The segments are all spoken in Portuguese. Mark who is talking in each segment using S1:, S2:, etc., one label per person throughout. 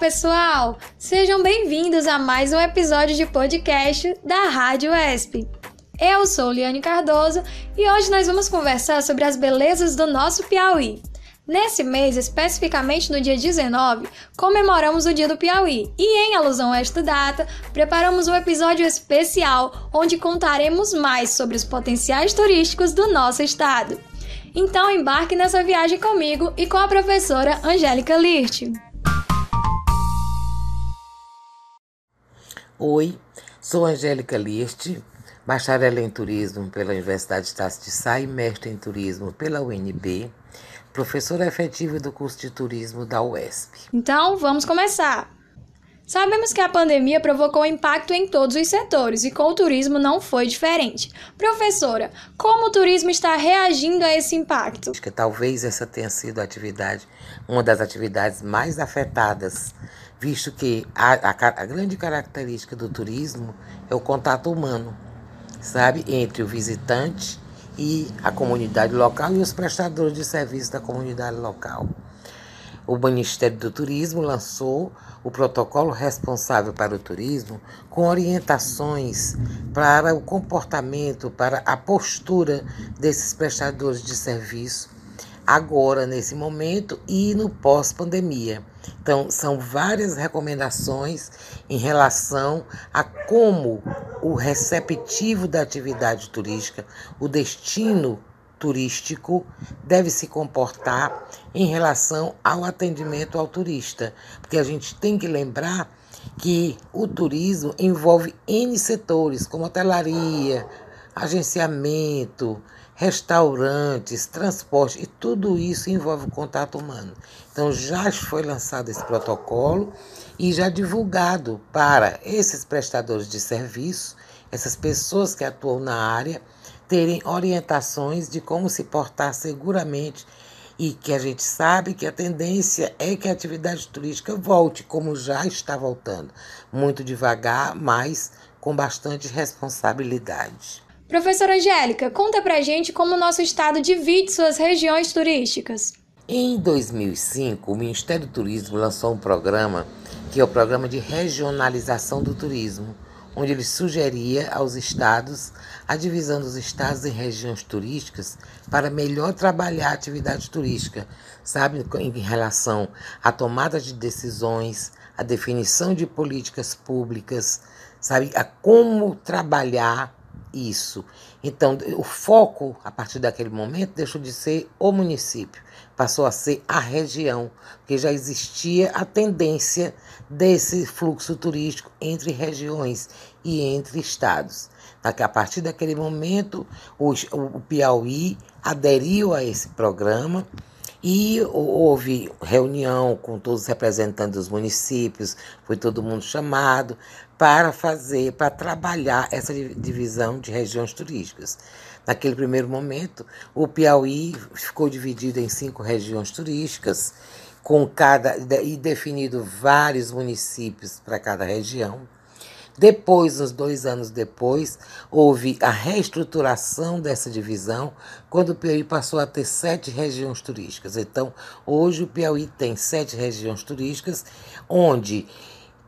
S1: pessoal! Sejam bem-vindos a mais um episódio de podcast da Rádio ESP. Eu sou Liane Cardoso e hoje nós vamos conversar sobre as belezas do nosso Piauí. Nesse mês, especificamente no dia 19, comemoramos o Dia do Piauí e, em alusão a esta data, preparamos um episódio especial onde contaremos mais sobre os potenciais turísticos do nosso estado. Então embarque nessa viagem comigo e com a professora Angélica Lirt.
S2: Oi, sou Angélica Liste, bacharel em turismo pela Universidade de Estácio de Sá e mestre em turismo pela UNB, professora efetiva do curso de turismo da UESP.
S1: Então, vamos começar. Sabemos que a pandemia provocou impacto em todos os setores e com o turismo não foi diferente. Professora, como o turismo está reagindo a esse impacto?
S2: Acho que talvez essa tenha sido a atividade, uma das atividades mais afetadas visto que a, a, a, grande característica do turismo é o contato humano, sabe, entre o visitante e a comunidade local e os prestadores de serviço da comunidade local. O Ministério do Turismo lançou o protocolo responsável para o turismo com orientações para o comportamento, para a postura desses prestadores de serviço agora, nesse momento e no pós-pandemia. Então, são várias recomendações em relação a como o receptivo da atividade turística, o destino turístico, deve se comportar em relação ao atendimento ao turista. Porque a gente tem que lembrar que o turismo envolve N setores, como hotelaria, agenciamento, restaurantes, transporte, e tudo isso envolve o contato humano. Então já foi lançado esse protocolo e já divulgado para esses prestadores de serviço, essas pessoas que atuam na área, terem orientações de como se portar seguramente e que a gente sabe que a tendência é que a atividade turística volte, como já está voltando, muito devagar, mas com bastante responsabilidade.
S1: Professora Angélica, conta pra gente como o nosso estado divide suas regiões turísticas.
S2: Em 2005, o Ministério do Turismo lançou um programa que é o Programa de Regionalização do Turismo, onde ele sugeria aos estados a divisão dos estados em regiões turísticas para melhor trabalhar a atividade turística, sabe, em relação à tomada de decisões, à definição de políticas públicas, sabe, a como trabalhar isso. Então, o foco, a partir daquele momento, deixou de ser o município, passou a ser a região, porque já existia a tendência desse fluxo turístico entre regiões e entre estados. A partir daquele momento, o Piauí aderiu a esse programa e houve reunião com todos os representantes dos municípios, foi todo mundo chamado para fazer, para trabalhar essa divisão de regiões turísticas. Naquele primeiro momento, o Piauí ficou dividido em cinco regiões turísticas, com cada e definido vários municípios para cada região. Depois, uns dois anos depois, houve a reestruturação dessa divisão, quando o Piauí passou a ter sete regiões turísticas. Então, hoje o Piauí tem sete regiões turísticas, onde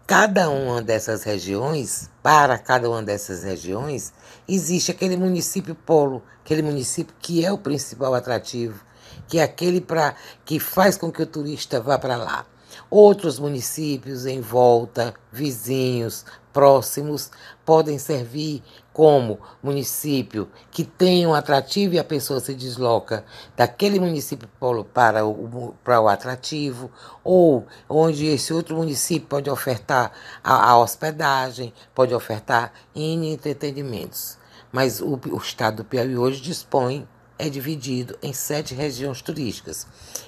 S2: cada uma dessas regiões, para cada uma dessas regiões, existe aquele município polo, aquele município que é o principal atrativo, que é aquele para que faz com que o turista vá para lá. Outros municípios em volta, vizinhos, próximos, podem servir como município que tem um atrativo e a pessoa se desloca daquele município para o, para o atrativo, ou onde esse outro município pode ofertar a, a hospedagem, pode ofertar entretenimentos. Mas o, o estado do Piauí hoje dispõe é dividido em sete regiões turísticas.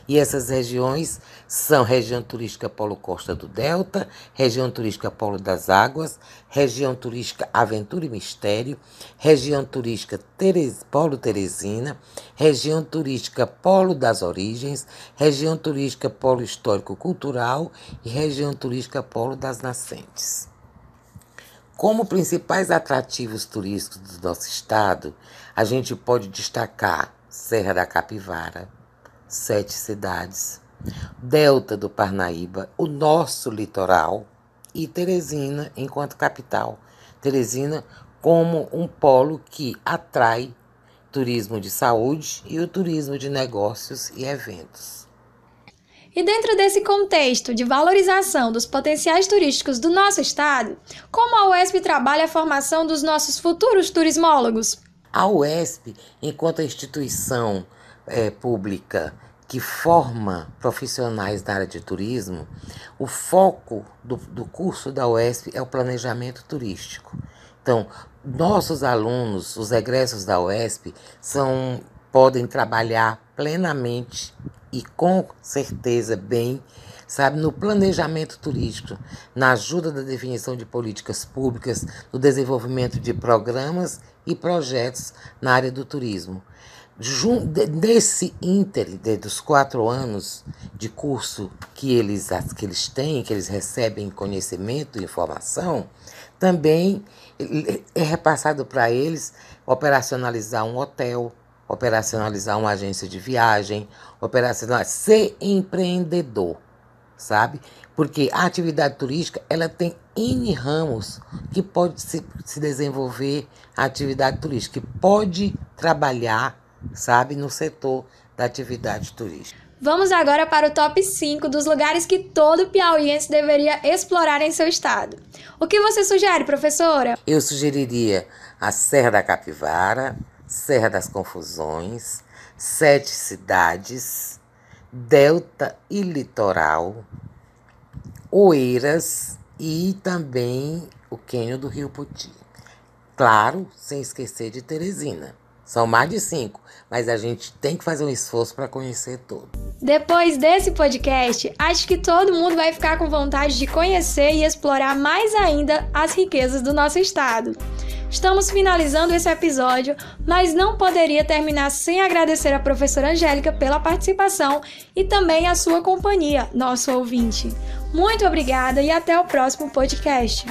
S2: E essas regiões são região turística Polo Costa do Delta, região turística Polo das Águas, região turística Aventura e Mistério, região turística Teres, Polo Teresina, região turística Polo das Origens, região turística Polo Histórico Cultural e região turística Polo das Nascentes. Como principais atrativos turísticos do nosso estado, a gente pode destacar Serra da Capivara, Sete Cidades, Delta do Parnaíba, o nosso litoral e Teresina enquanto capital. Teresina como um polo que atrai turismo de saúde e o turismo de negócios e eventos.
S1: E dentro desse contexto de valorização dos potenciais turísticos do nosso estado, como a UESP trabalha a formação dos nossos futuros turismólogos?
S2: A UESP, enquanto instituição é, pública que forma profissionais da área de turismo, o foco do, do curso da UESP é o planejamento turístico. Então, nossos alunos, os egressos da UESP, são, podem trabalhar plenamente e com certeza bem, sabe, no planejamento turístico, na ajuda da definição de políticas públicas, no desenvolvimento de programas e projetos na área do turismo. Nesse ínter dos quatro anos de curso que eles, que eles têm, que eles recebem conhecimento e informação, também é repassado para eles operacionalizar um hotel, operacionalizar uma agência de viagem, operacionalizar, ser empreendedor, sabe? Porque a atividade turística ela tem N ramos que pode se, se desenvolver a atividade turística, que pode trabalhar sabe, no setor da atividade turística.
S1: Vamos agora para o top 5 dos lugares que todo piauiense deveria explorar em seu estado. O que você sugere, professora?
S2: Eu sugeriria a Serra da Capivara, Serra das Confusões, Sete Cidades, Delta e Litoral, Oeiras e também o Quênio do Rio Puti. Claro, sem esquecer de Teresina. São mais de cinco, mas a gente tem que fazer um esforço para conhecer todo.
S1: Depois desse podcast, acho que todo mundo vai ficar com vontade de conhecer e explorar mais ainda as riquezas do nosso estado. Estamos finalizando esse episódio, mas não poderia terminar sem agradecer a professora Angélica pela participação e também a sua companhia, nosso ouvinte. Muito obrigada e até o próximo podcast.